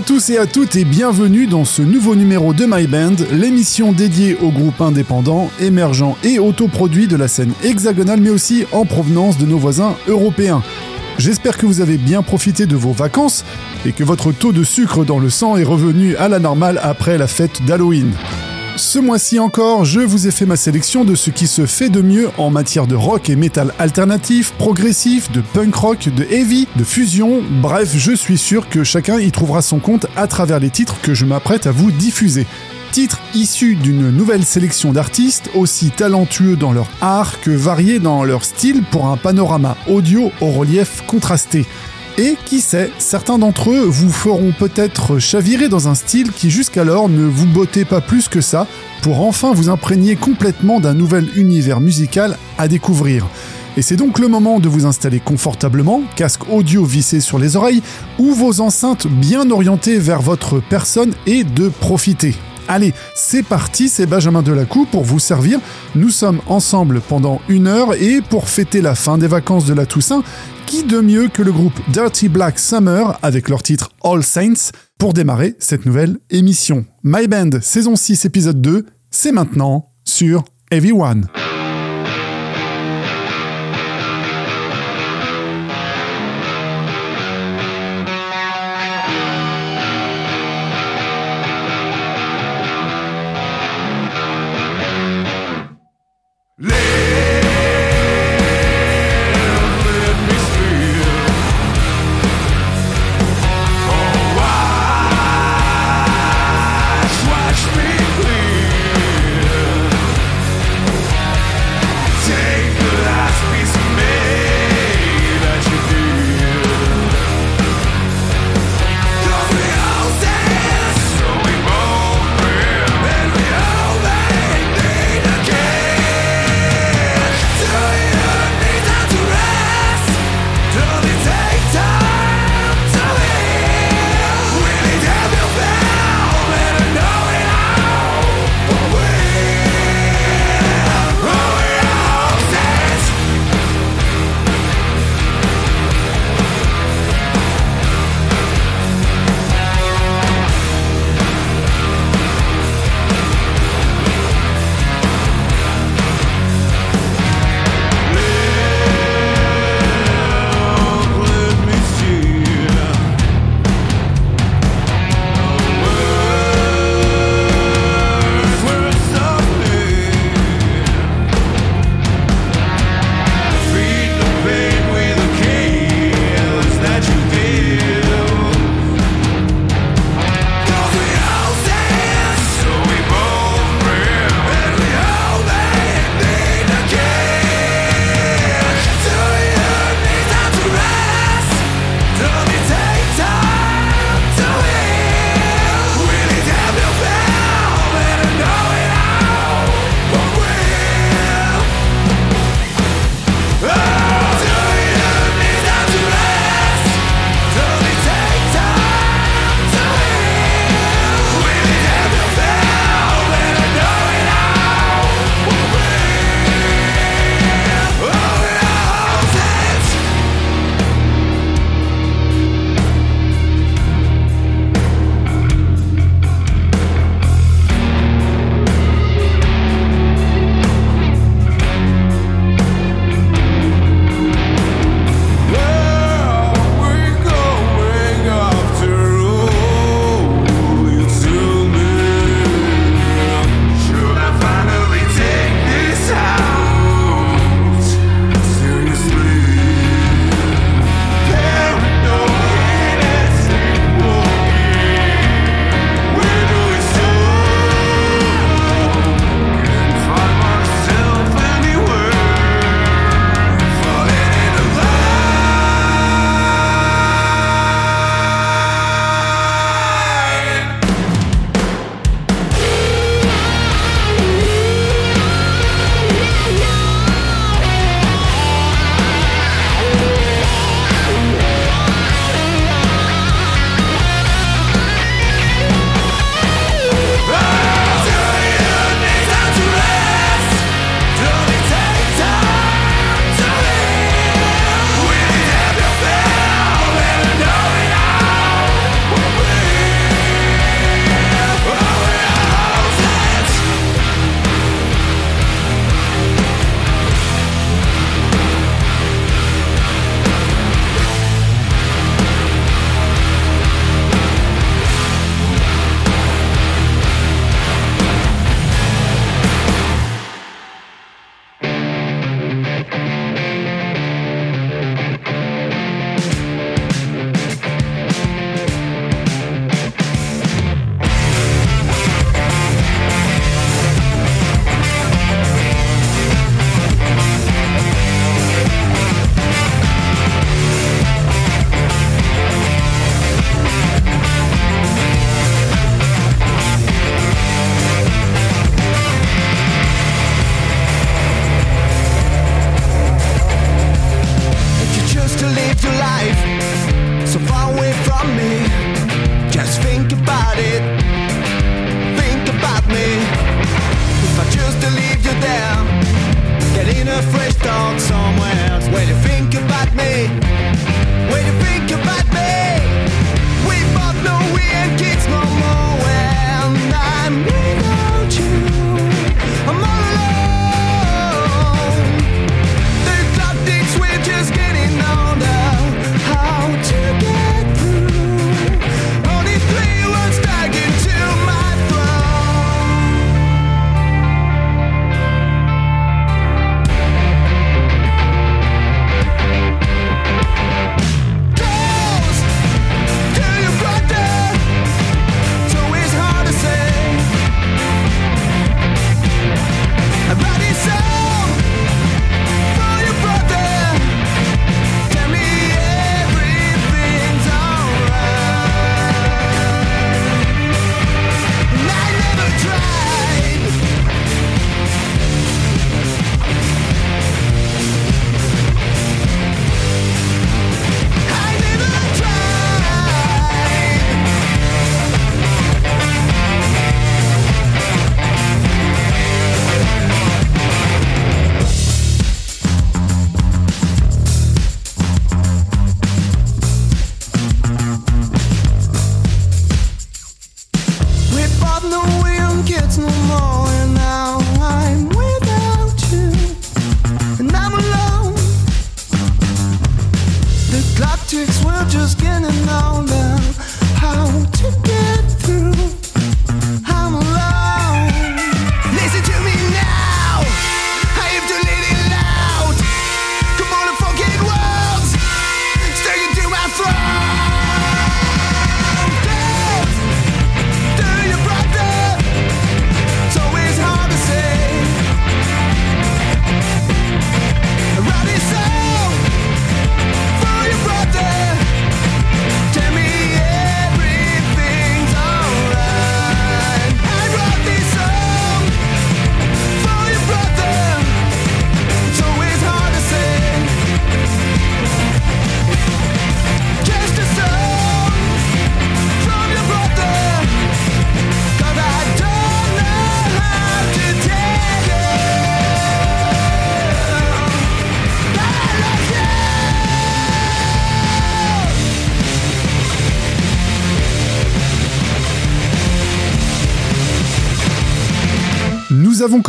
à tous et à toutes et bienvenue dans ce nouveau numéro de My Band, l'émission dédiée aux groupes indépendants, émergents et autoproduits de la scène hexagonale mais aussi en provenance de nos voisins européens. J'espère que vous avez bien profité de vos vacances et que votre taux de sucre dans le sang est revenu à la normale après la fête d'Halloween. Ce mois-ci encore, je vous ai fait ma sélection de ce qui se fait de mieux en matière de rock et métal alternatif, progressif, de punk rock, de heavy, de fusion, bref, je suis sûr que chacun y trouvera son compte à travers les titres que je m'apprête à vous diffuser. Titres issus d'une nouvelle sélection d'artistes aussi talentueux dans leur art que variés dans leur style pour un panorama audio au relief contrasté. Et qui sait, certains d'entre eux vous feront peut-être chavirer dans un style qui jusqu'alors ne vous bottait pas plus que ça, pour enfin vous imprégner complètement d'un nouvel univers musical à découvrir. Et c'est donc le moment de vous installer confortablement, casque audio vissé sur les oreilles, ou vos enceintes bien orientées vers votre personne et de profiter. Allez, c'est parti, c'est Benjamin Delacou pour vous servir. Nous sommes ensemble pendant une heure et pour fêter la fin des vacances de la Toussaint, qui de mieux que le groupe Dirty Black Summer avec leur titre All Saints pour démarrer cette nouvelle émission. My Band, saison 6, épisode 2, c'est maintenant sur Everyone. Watch me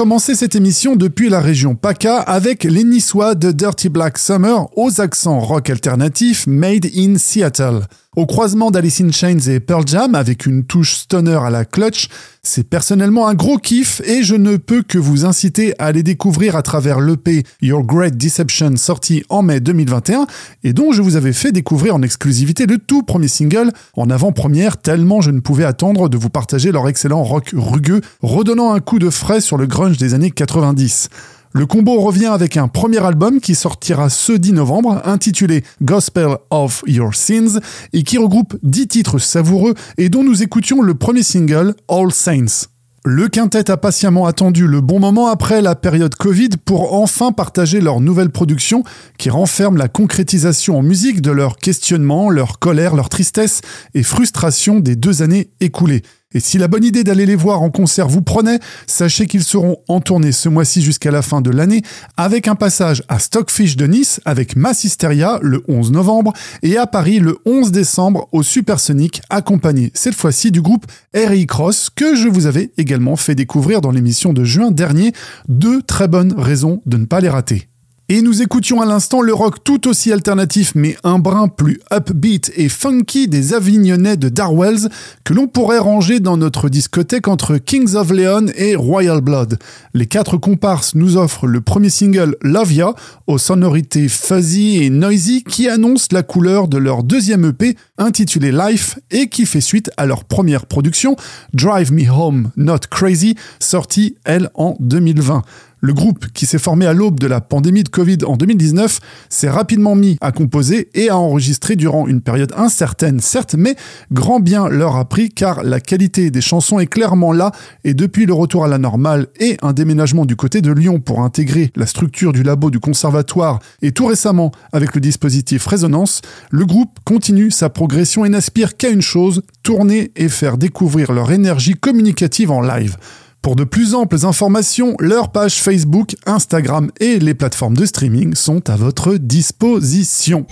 Commencé cette émission depuis la région PACA avec les Niçois de Dirty Black Summer aux accents rock alternatif made in Seattle. Au croisement d'Alice in Chains et Pearl Jam avec une touche stoner à la clutch, c'est personnellement un gros kiff et je ne peux que vous inciter à les découvrir à travers l'EP Your Great Deception sorti en mai 2021 et dont je vous avais fait découvrir en exclusivité le tout premier single en avant-première tellement je ne pouvais attendre de vous partager leur excellent rock rugueux redonnant un coup de frais sur le grunge des années 90. Le combo revient avec un premier album qui sortira ce 10 novembre, intitulé Gospel of Your Sins, et qui regroupe 10 titres savoureux et dont nous écoutions le premier single, All Saints. Le quintet a patiemment attendu le bon moment après la période Covid pour enfin partager leur nouvelle production qui renferme la concrétisation en musique de leurs questionnements, leur colère, leur tristesse et frustration des deux années écoulées. Et si la bonne idée d'aller les voir en concert vous prenait, sachez qu'ils seront en tournée ce mois-ci jusqu'à la fin de l'année, avec un passage à Stockfish de Nice avec Massisteria le 11 novembre et à Paris le 11 décembre au Supersonic, accompagné cette fois-ci du groupe RI Cross que je vous avais également fait découvrir dans l'émission de juin dernier. Deux très bonnes raisons de ne pas les rater. Et nous écoutions à l'instant le rock tout aussi alternatif mais un brin plus upbeat et funky des Avignonnais de Darwells que l'on pourrait ranger dans notre discothèque entre Kings of Leon et Royal Blood. Les quatre comparses nous offrent le premier single Love Ya aux sonorités fuzzy et noisy qui annonce la couleur de leur deuxième EP intitulé Life et qui fait suite à leur première production Drive Me Home Not Crazy sortie elle en 2020. Le groupe, qui s'est formé à l'aube de la pandémie de Covid en 2019, s'est rapidement mis à composer et à enregistrer durant une période incertaine, certes, mais grand bien leur a pris car la qualité des chansons est clairement là et depuis le retour à la normale et un déménagement du côté de Lyon pour intégrer la structure du labo du conservatoire et tout récemment avec le dispositif Résonance, le groupe continue sa progression et n'aspire qu'à une chose, tourner et faire découvrir leur énergie communicative en live. Pour de plus amples informations, leurs pages Facebook, Instagram et les plateformes de streaming sont à votre disposition.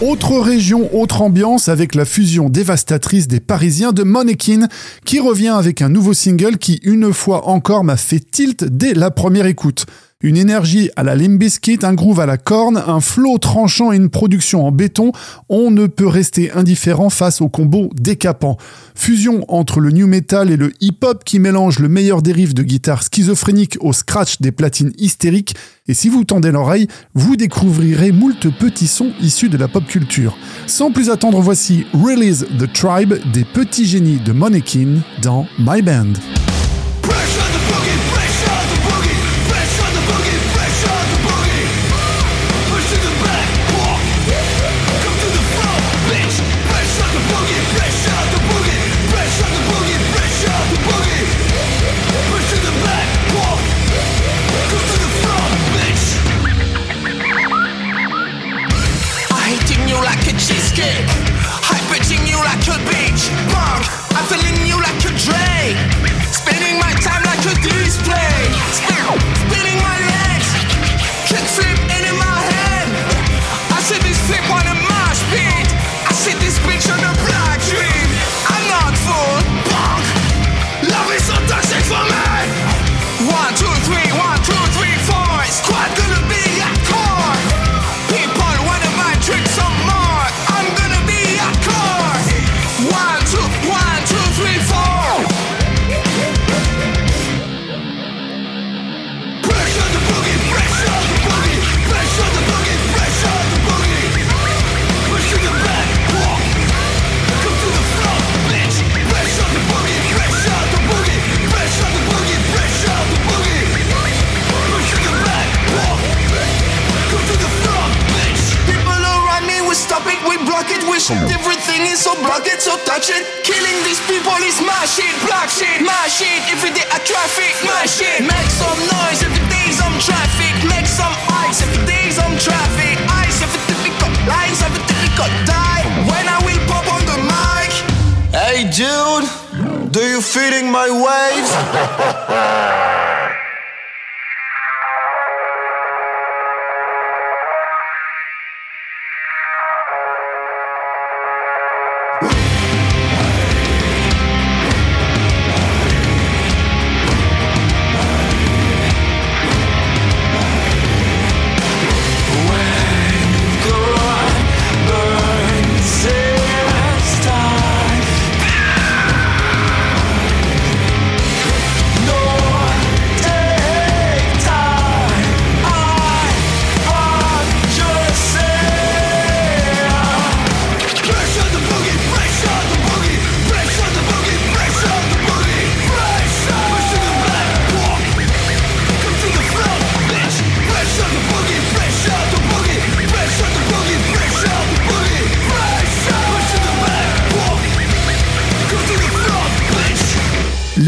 Autre région, autre ambiance avec la fusion dévastatrice des Parisiens de Monekin qui revient avec un nouveau single qui une fois encore m'a fait tilt dès la première écoute. Une énergie à la Limbiskit, un groove à la corne, un flow tranchant et une production en béton, on ne peut rester indifférent face au combo décapant. Fusion entre le new metal et le hip-hop qui mélange le meilleur dérive de guitare schizophrénique au scratch des platines hystériques, et si vous tendez l'oreille, vous découvrirez moult petits sons issus de la pop culture. Sans plus attendre, voici Release the Tribe des petits génies de Monekin dans My Band.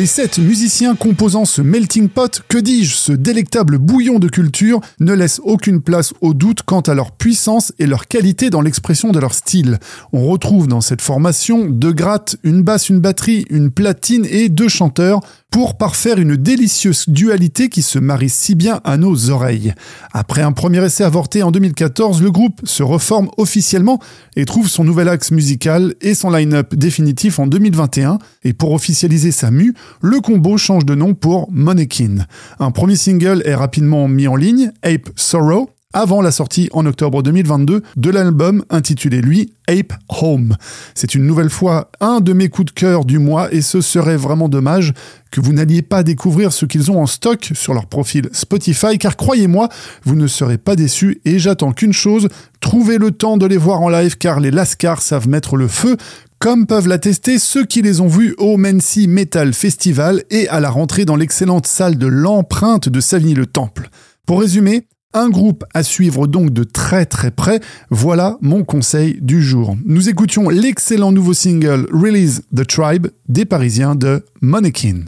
Sept musiciens composant ce melting pot, que dis-je, ce délectable bouillon de culture, ne laissent aucune place au doute quant à leur puissance et leur qualité dans l'expression de leur style. On retrouve dans cette formation deux grattes, une basse, une batterie, une platine et deux chanteurs, pour parfaire une délicieuse dualité qui se marie si bien à nos oreilles. Après un premier essai avorté en 2014, le groupe se reforme officiellement et trouve son nouvel axe musical et son line-up définitif en 2021. Et pour officialiser sa mue, le combo change de nom pour Monekin. Un premier single est rapidement mis en ligne, Ape Sorrow, avant la sortie en octobre 2022 de l'album intitulé lui Ape Home. C'est une nouvelle fois un de mes coups de cœur du mois et ce serait vraiment dommage que vous n'alliez pas découvrir ce qu'ils ont en stock sur leur profil Spotify car croyez-moi, vous ne serez pas déçus et j'attends qu'une chose, trouver le temps de les voir en live car les Lascars savent mettre le feu comme peuvent l'attester ceux qui les ont vus au Mency Metal Festival et à la rentrée dans l'excellente salle de l'empreinte de Savigny-le-Temple. Pour résumer, un groupe à suivre donc de très très près, voilà mon conseil du jour. Nous écoutions l'excellent nouveau single Release the Tribe des Parisiens de Monekin.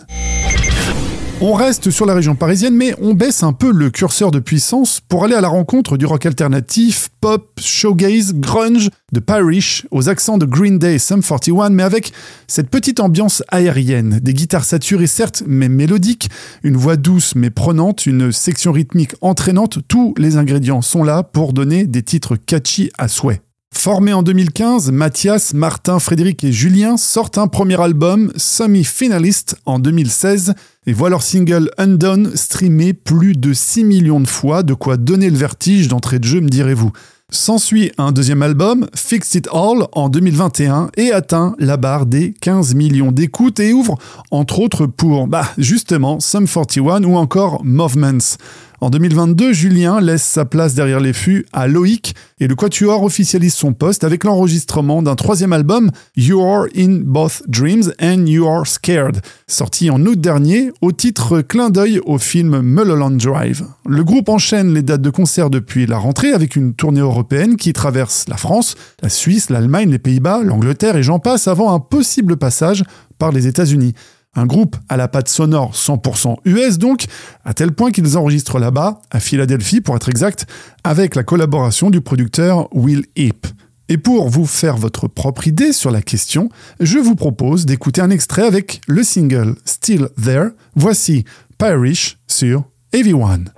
On reste sur la région parisienne, mais on baisse un peu le curseur de puissance pour aller à la rencontre du rock alternatif, pop, showgaze, grunge, de Parish, aux accents de Green Day, Sum 41, mais avec cette petite ambiance aérienne, des guitares saturées certes, mais mélodiques, une voix douce mais prenante, une section rythmique entraînante, tous les ingrédients sont là pour donner des titres catchy à souhait. Formés en 2015, Mathias, Martin, Frédéric et Julien sortent un premier album, Semi-Finalist, en 2016, et voient leur single Undone streamé plus de 6 millions de fois, de quoi donner le vertige d'entrée de jeu, me direz-vous. S'ensuit un deuxième album, Fixed It All, en 2021 et atteint la barre des 15 millions d'écoutes et ouvre entre autres pour, bah, justement, Sum 41 ou encore Movements. En 2022, Julien laisse sa place derrière les fûts à Loïc et le Quatuor officialise son poste avec l'enregistrement d'un troisième album, You Are in Both Dreams and You Are Scared, sorti en août dernier au titre clin d'œil au film Mulholland Drive. Le groupe enchaîne les dates de concert depuis la rentrée avec une tournée européenne qui traverse la France, la Suisse, l'Allemagne, les Pays-Bas, l'Angleterre et j'en passe avant un possible passage par les États-Unis. Un groupe à la patte sonore 100% US donc, à tel point qu'ils enregistrent là-bas, à Philadelphie pour être exact, avec la collaboration du producteur Will Heap. Et pour vous faire votre propre idée sur la question, je vous propose d'écouter un extrait avec le single Still There. Voici Parish sur Everyone.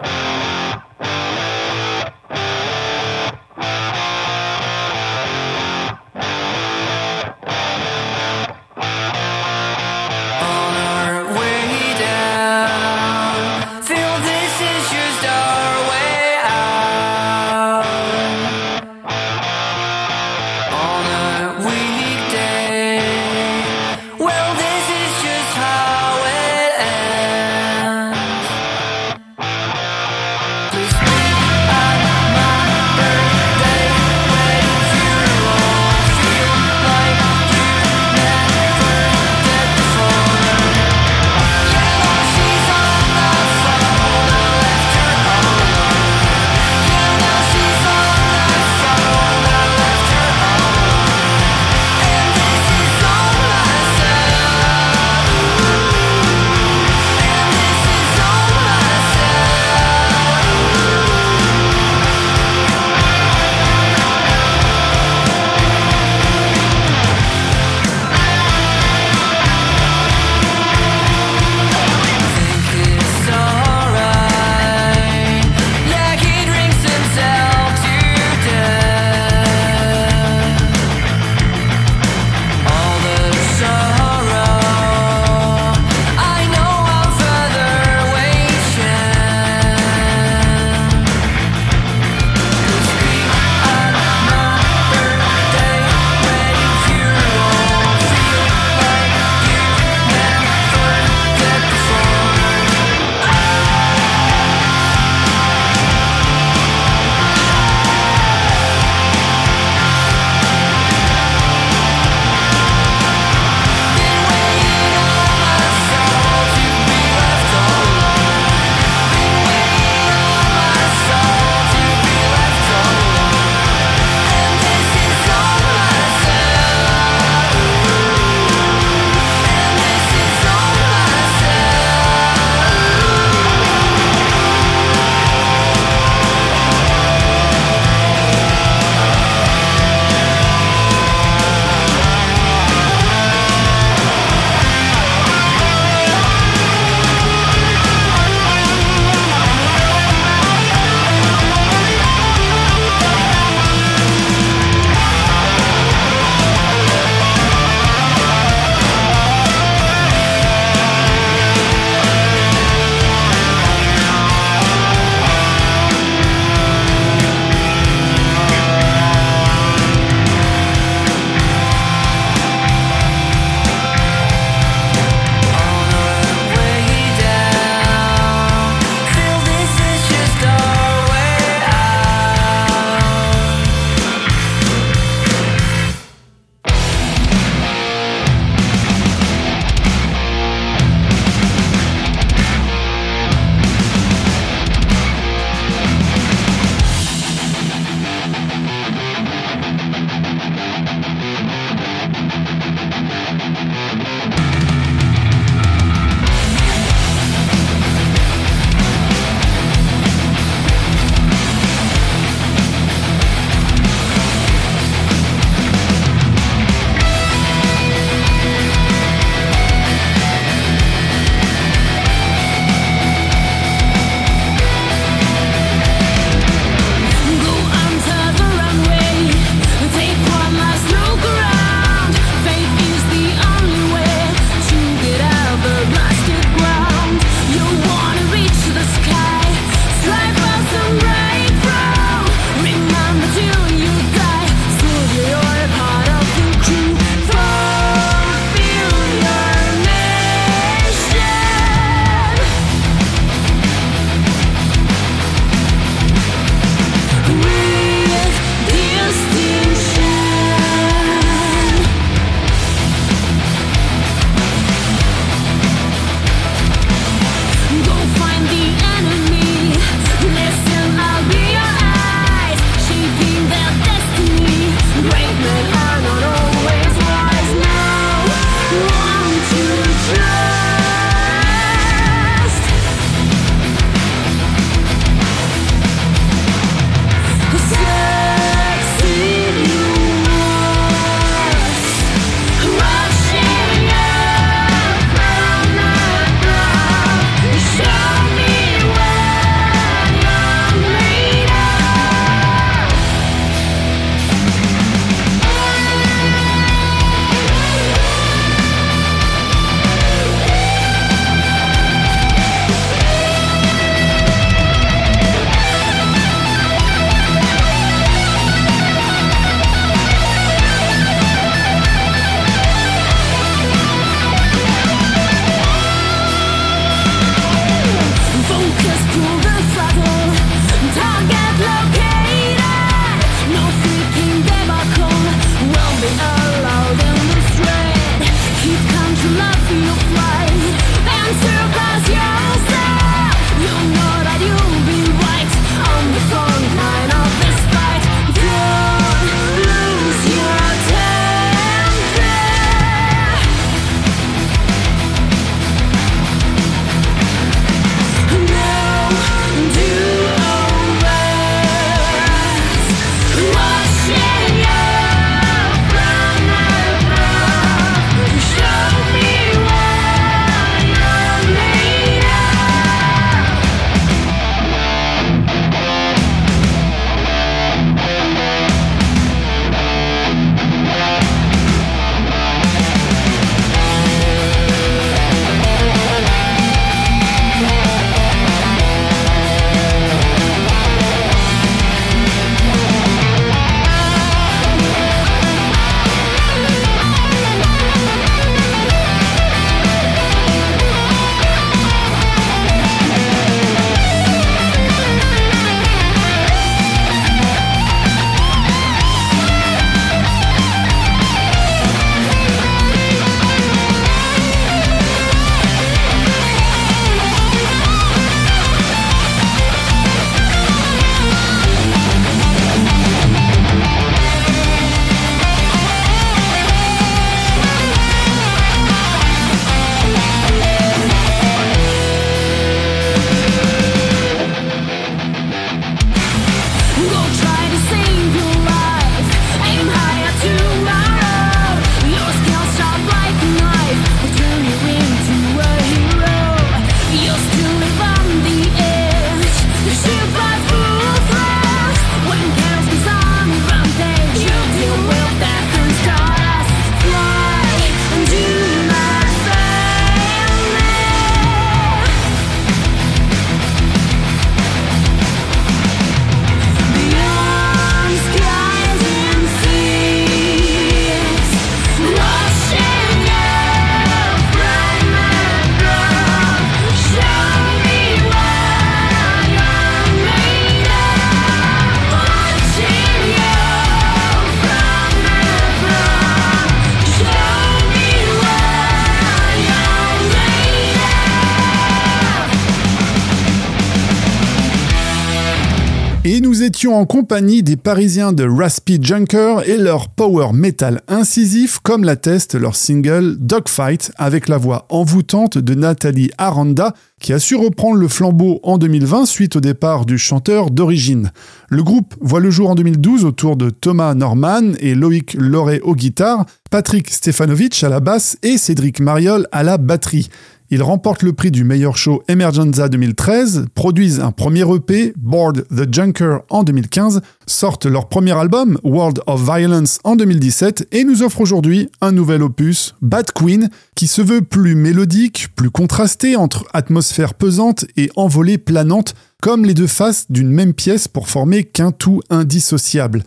En compagnie des Parisiens de Raspy Junker et leur power metal incisif, comme l'atteste leur single Dogfight, avec la voix envoûtante de Nathalie Aranda, qui a su reprendre le flambeau en 2020 suite au départ du chanteur d'origine. Le groupe voit le jour en 2012 autour de Thomas Norman et Loïc Loré aux guitares, Patrick Stefanovic à la basse et Cédric Mariol à la batterie. Ils remportent le prix du meilleur show Emergenza 2013, produisent un premier EP, Board the Junker, en 2015, sortent leur premier album, World of Violence, en 2017, et nous offrent aujourd'hui un nouvel opus, Bad Queen, qui se veut plus mélodique, plus contrasté entre atmosphère pesante et envolée planante, comme les deux faces d'une même pièce pour former qu'un tout indissociable.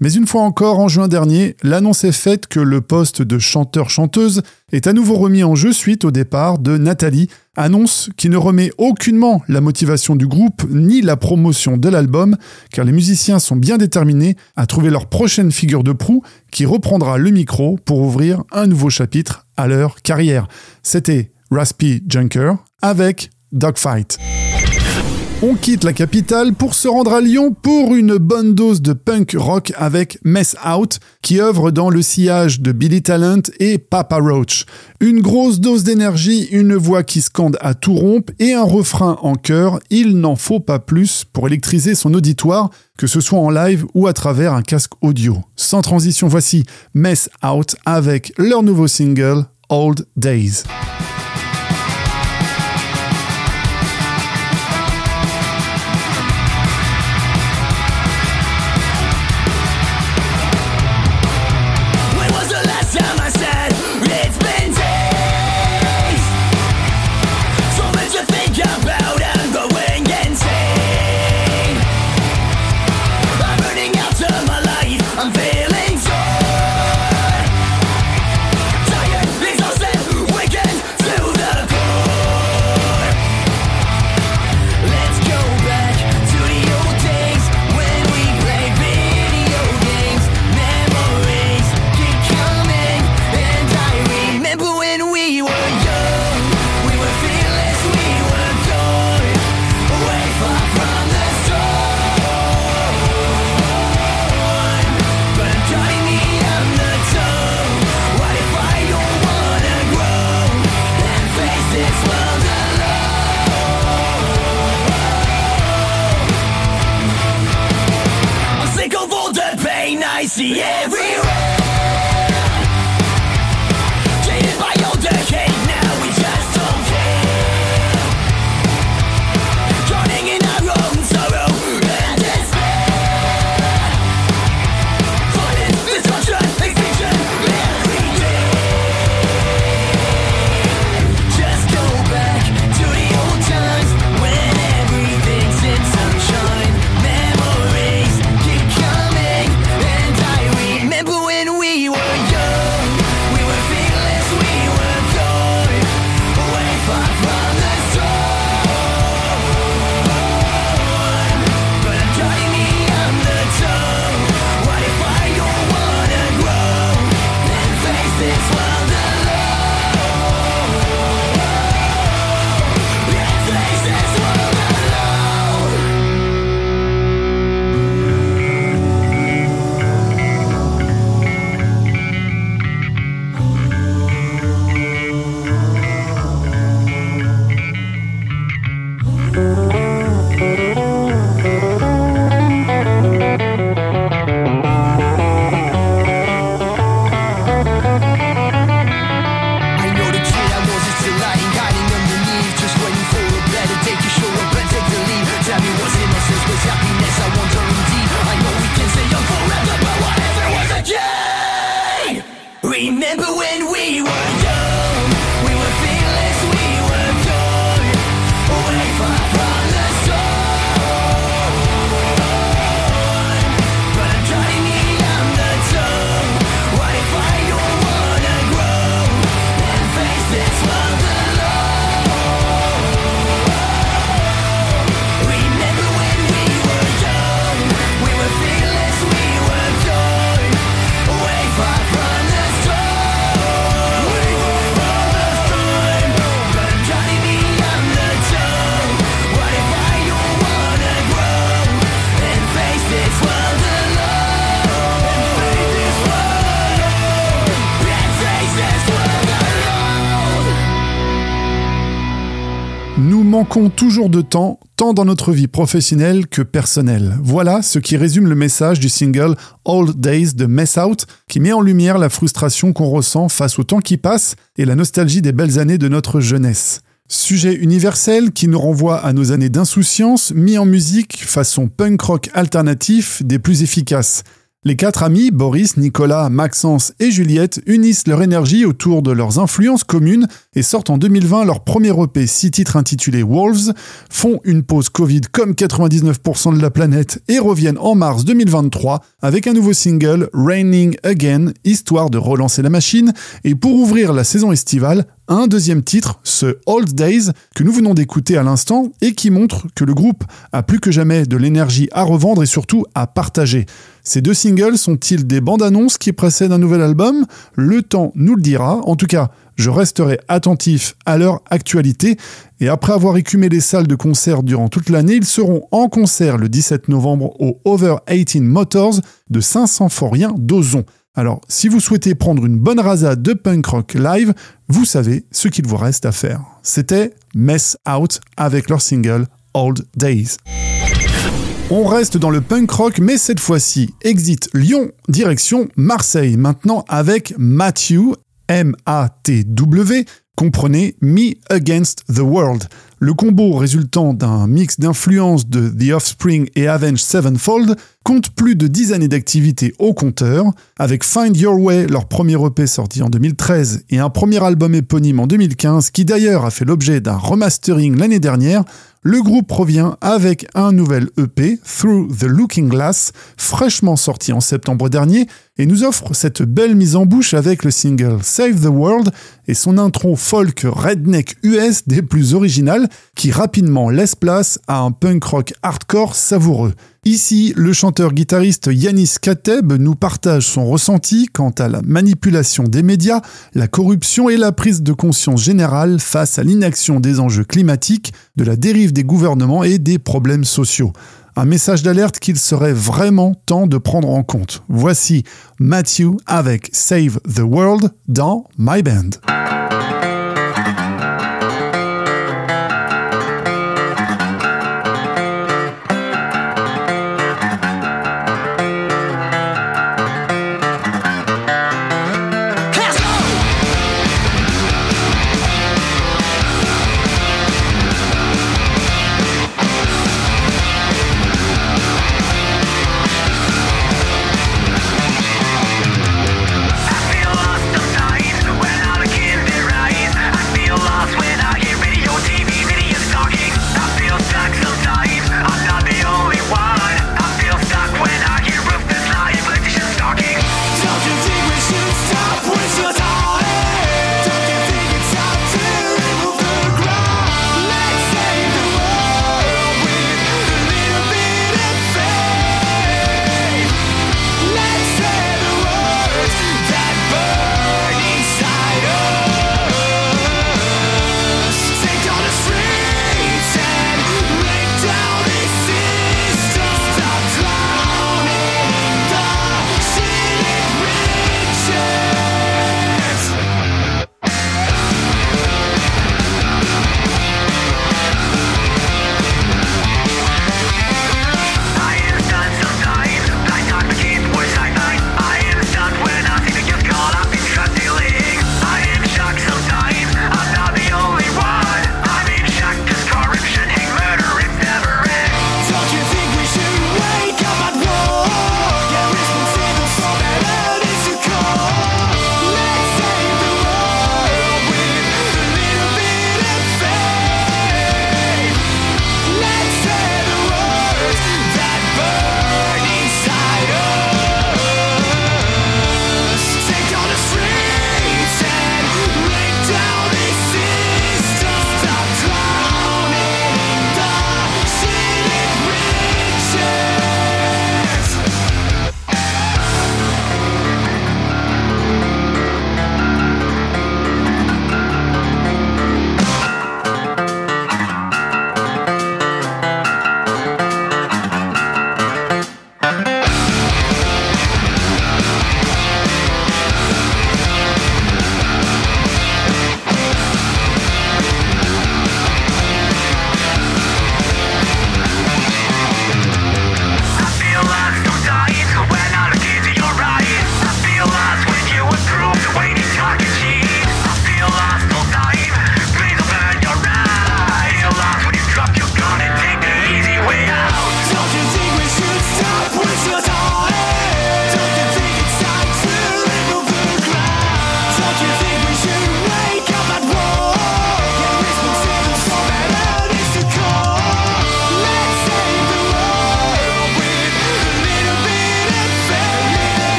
Mais une fois encore, en juin dernier, l'annonce est faite que le poste de chanteur-chanteuse est à nouveau remis en jeu suite au départ de Nathalie, annonce qui ne remet aucunement la motivation du groupe ni la promotion de l'album, car les musiciens sont bien déterminés à trouver leur prochaine figure de proue qui reprendra le micro pour ouvrir un nouveau chapitre à leur carrière. C'était Raspy Junker avec Dogfight. On quitte la capitale pour se rendre à Lyon pour une bonne dose de punk rock avec Mess Out, qui œuvre dans le sillage de Billy Talent et Papa Roach. Une grosse dose d'énergie, une voix qui scande à tout rompre et un refrain en chœur, il n'en faut pas plus pour électriser son auditoire, que ce soit en live ou à travers un casque audio. Sans transition, voici Mess Out avec leur nouveau single Old Days. the. Manquons toujours de temps, tant dans notre vie professionnelle que personnelle. Voilà ce qui résume le message du single Old Days de Mess Out, qui met en lumière la frustration qu'on ressent face au temps qui passe et la nostalgie des belles années de notre jeunesse. Sujet universel qui nous renvoie à nos années d'insouciance, mis en musique façon punk rock alternatif des plus efficaces. Les quatre amis, Boris, Nicolas, Maxence et Juliette, unissent leur énergie autour de leurs influences communes et sortent en 2020 leur premier EP, six titres intitulé Wolves, font une pause Covid comme 99% de la planète et reviennent en mars 2023 avec un nouveau single, Raining Again, histoire de relancer la machine et pour ouvrir la saison estivale, un deuxième titre, ce Old Days, que nous venons d'écouter à l'instant et qui montre que le groupe a plus que jamais de l'énergie à revendre et surtout à partager. Ces deux singles sont-ils des bandes annonces qui précèdent un nouvel album? Le temps nous le dira. En tout cas, je resterai attentif à leur actualité. Et après avoir écumé les salles de concert durant toute l'année, ils seront en concert le 17 novembre au Over 18 Motors de 500 Forien d'Ozon. Alors, si vous souhaitez prendre une bonne rasade de punk rock live, vous savez ce qu'il vous reste à faire. C'était Mess Out avec leur single Old Days. On reste dans le punk rock, mais cette fois-ci, exit Lyon, direction Marseille, maintenant avec Matthew, M-A-T-W, comprenez Me Against the World. Le combo résultant d'un mix d'influences de The Offspring et Avenged Sevenfold compte plus de 10 années d'activité au compteur, avec Find Your Way, leur premier EP sorti en 2013, et un premier album éponyme en 2015, qui d'ailleurs a fait l'objet d'un remastering l'année dernière, le groupe revient avec un nouvel EP, Through the Looking Glass, fraîchement sorti en septembre dernier, et nous offre cette belle mise en bouche avec le single Save the World et son intro folk redneck US des plus originales, qui rapidement laisse place à un punk rock hardcore savoureux. Ici, le chanteur-guitariste Yanis Kateb nous partage son ressenti quant à la manipulation des médias, la corruption et la prise de conscience générale face à l'inaction des enjeux climatiques, de la dérive des gouvernements et des problèmes sociaux. Un message d'alerte qu'il serait vraiment temps de prendre en compte. Voici Matthew avec Save the World dans My Band.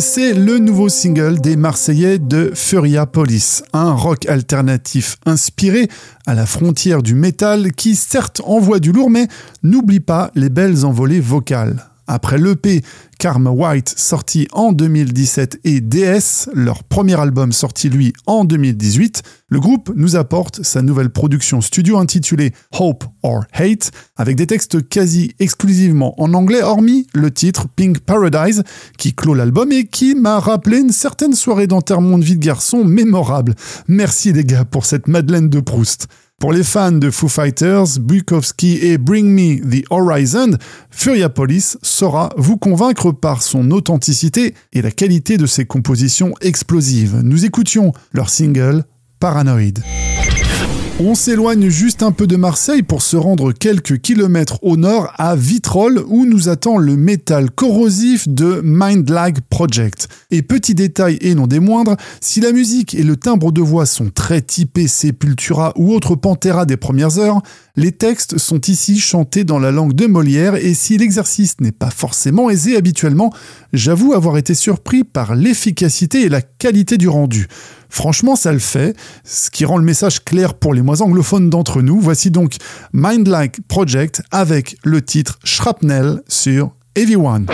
C'est le nouveau single des Marseillais de Furia Police, un rock alternatif inspiré à la frontière du métal qui certes envoie du lourd mais n'oublie pas les belles envolées vocales. Après l'EP Karma White sorti en 2017 et DS, leur premier album sorti lui en 2018, le groupe nous apporte sa nouvelle production studio intitulée Hope or Hate, avec des textes quasi exclusivement en anglais, hormis le titre Pink Paradise, qui clôt l'album et qui m'a rappelé une certaine soirée d'enterrement de vie de garçon mémorable. Merci les gars pour cette Madeleine de Proust. Pour les fans de Foo Fighters, Bukowski et Bring Me the Horizon, Furia Police saura vous convaincre par son authenticité et la qualité de ses compositions explosives. Nous écoutions leur single Paranoid. On s'éloigne juste un peu de Marseille pour se rendre quelques kilomètres au nord à Vitrolles où nous attend le métal corrosif de Mindlag Project. Et petit détail et non des moindres, si la musique et le timbre de voix sont très typés Sepultura ou autre Pantera des premières heures, les textes sont ici chantés dans la langue de Molière et si l'exercice n'est pas forcément aisé habituellement, j'avoue avoir été surpris par l'efficacité et la qualité du rendu. Franchement, ça le fait, ce qui rend le message clair pour les moins anglophones d'entre nous. Voici donc Mindlike Project avec le titre Shrapnel sur Everyone.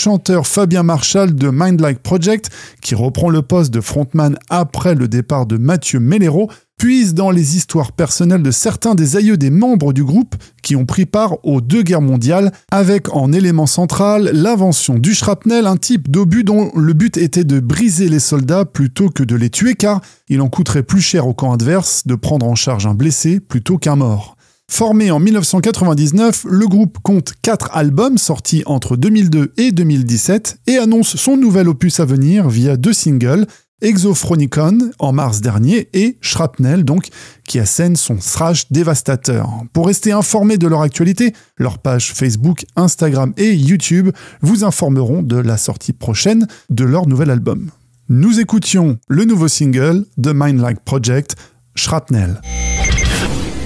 Chanteur Fabien Marshall de Mindlike Project, qui reprend le poste de frontman après le départ de Mathieu Mellero, puise dans les histoires personnelles de certains des aïeux des membres du groupe qui ont pris part aux deux guerres mondiales, avec en élément central l'invention du shrapnel, un type d'obus dont le but était de briser les soldats plutôt que de les tuer car il en coûterait plus cher au camp adverse de prendre en charge un blessé plutôt qu'un mort. Formé en 1999, le groupe compte 4 albums sortis entre 2002 et 2017 et annonce son nouvel opus à venir via deux singles, Exophronicon en mars dernier et Shrapnel donc qui assène son thrash dévastateur. Pour rester informé de leur actualité, leur page Facebook, Instagram et YouTube vous informeront de la sortie prochaine de leur nouvel album. Nous écoutions le nouveau single de Mindlike Project, Shrapnel.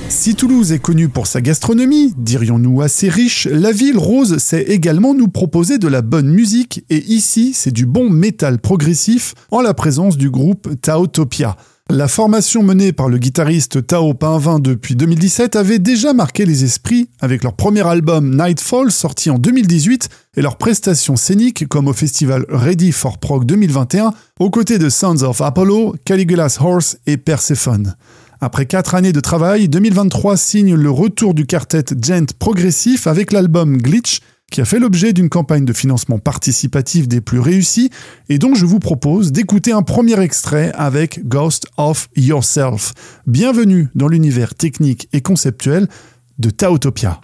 Si Toulouse est connue pour sa gastronomie, dirions-nous assez riche, la ville rose sait également nous proposer de la bonne musique et ici c'est du bon métal progressif en la présence du groupe Taotopia. La formation menée par le guitariste Tao Pinvin depuis 2017 avait déjà marqué les esprits avec leur premier album Nightfall sorti en 2018 et leurs prestations scéniques comme au festival Ready for Prog 2021 aux côtés de Sons of Apollo, Caligula's Horse et Persephone. Après quatre années de travail, 2023 signe le retour du quartet Gent progressif avec l'album Glitch, qui a fait l'objet d'une campagne de financement participatif des plus réussies et dont je vous propose d'écouter un premier extrait avec Ghost of Yourself. Bienvenue dans l'univers technique et conceptuel de Taotopia.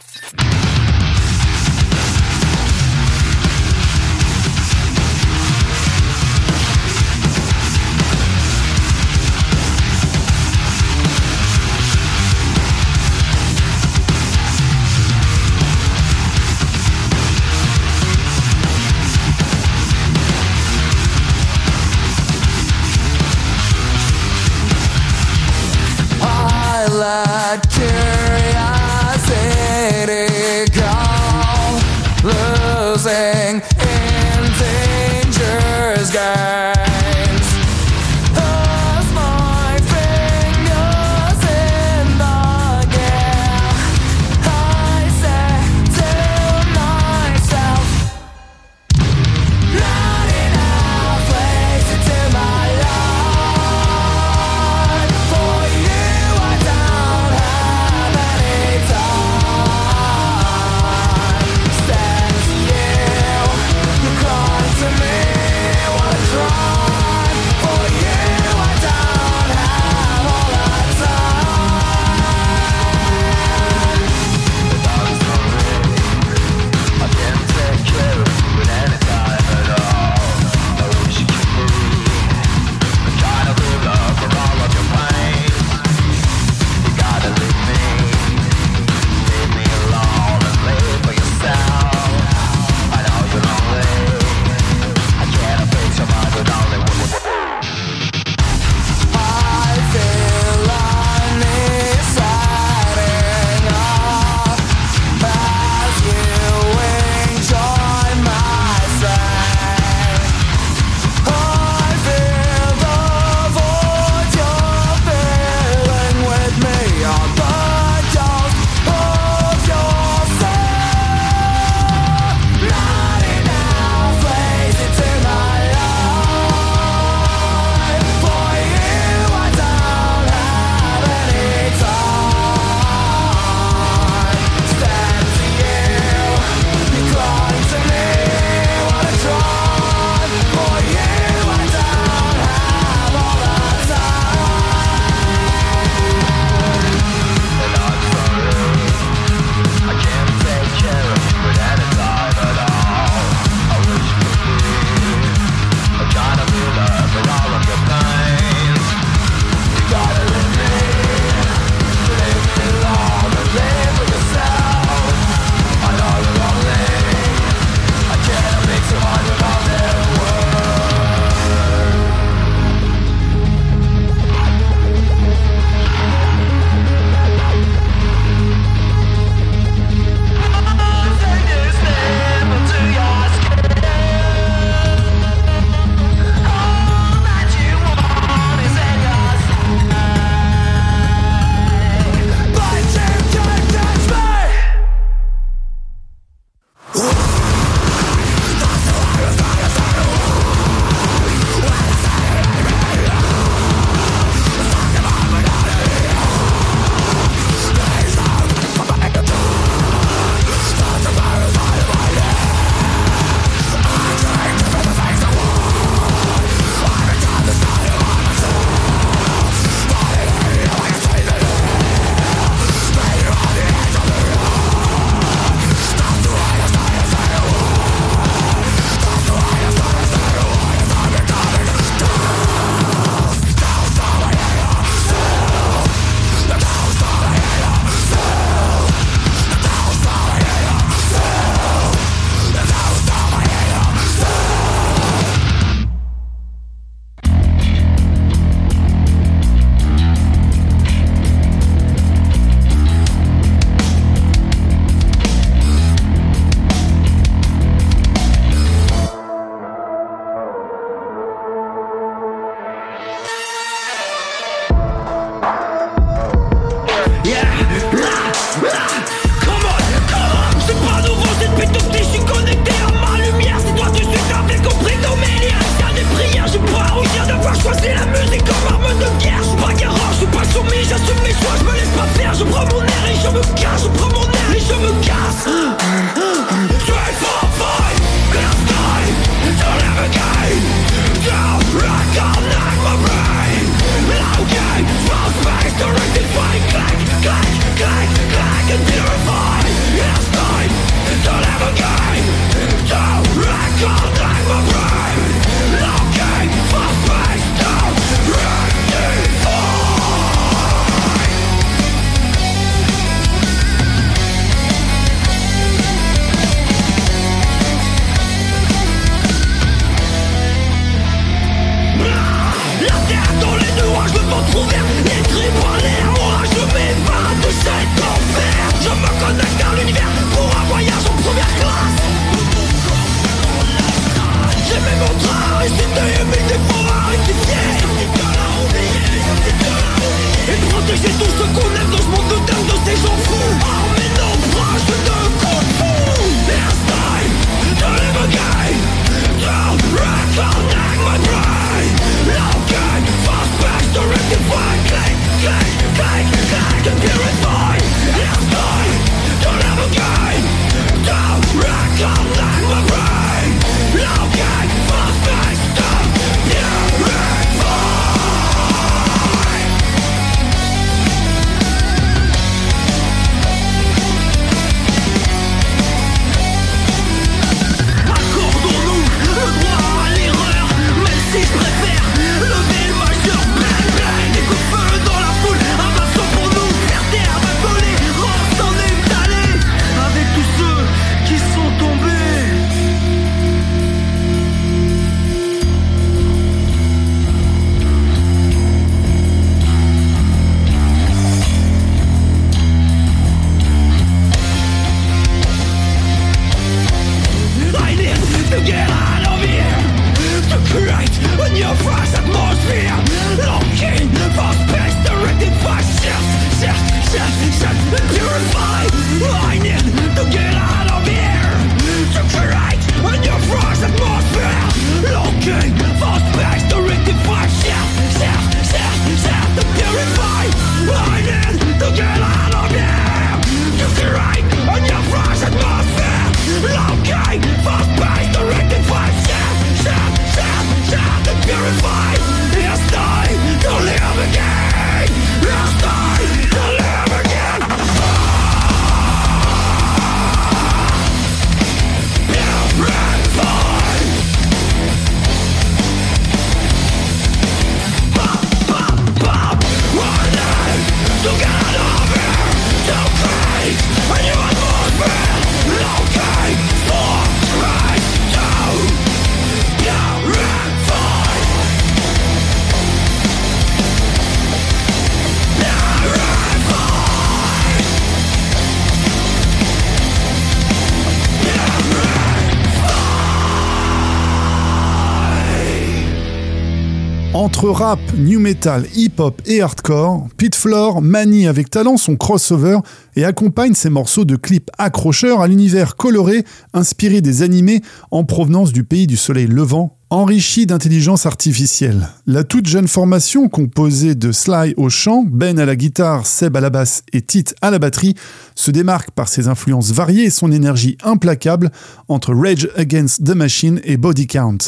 Rap, new metal, hip-hop et hardcore, Pete Floor manie avec talent son crossover et accompagne ses morceaux de clips accrocheurs à l'univers coloré inspiré des animés en provenance du pays du soleil levant, enrichi d'intelligence artificielle. La toute jeune formation composée de Sly au chant, Ben à la guitare, Seb à la basse et Tite à la batterie se démarque par ses influences variées et son énergie implacable entre Rage Against the Machine et Body Count.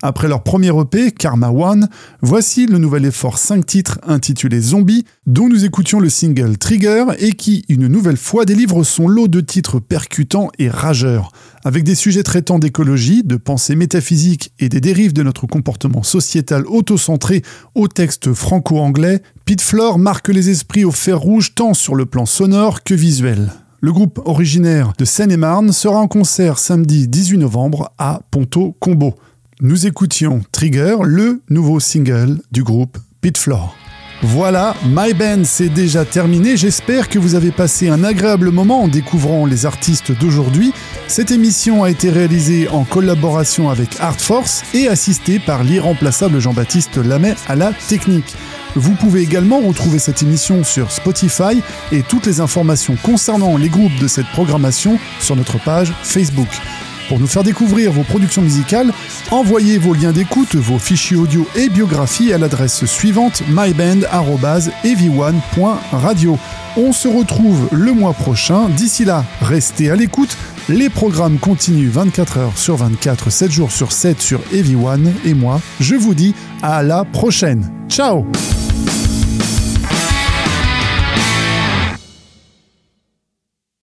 Après leur premier EP, Karma One, voici le nouvel effort 5 titres intitulé Zombie, dont nous écoutions le single Trigger et qui, une nouvelle fois, délivre son lot de titres percutants et rageurs. Avec des sujets traitant d'écologie, de pensée métaphysique et des dérives de notre comportement sociétal auto-centré au texte franco-anglais, Pete Floor marque les esprits au fer rouge tant sur le plan sonore que visuel. Le groupe originaire de Seine-et-Marne sera en concert samedi 18 novembre à Ponto Combo nous écoutions Trigger, le nouveau single du groupe Pit Floor. Voilà, My Band c'est déjà terminé. J'espère que vous avez passé un agréable moment en découvrant les artistes d'aujourd'hui. Cette émission a été réalisée en collaboration avec Art Force et assistée par l'irremplaçable Jean-Baptiste Lamet à la technique. Vous pouvez également retrouver cette émission sur Spotify et toutes les informations concernant les groupes de cette programmation sur notre page Facebook. Pour nous faire découvrir vos productions musicales, envoyez vos liens d'écoute, vos fichiers audio et biographies à l'adresse suivante myband.ev1.radio. On se retrouve le mois prochain. D'ici là, restez à l'écoute. Les programmes continuent 24 heures sur 24, 7 jours sur 7 sur Ev1 et moi, je vous dis à la prochaine. Ciao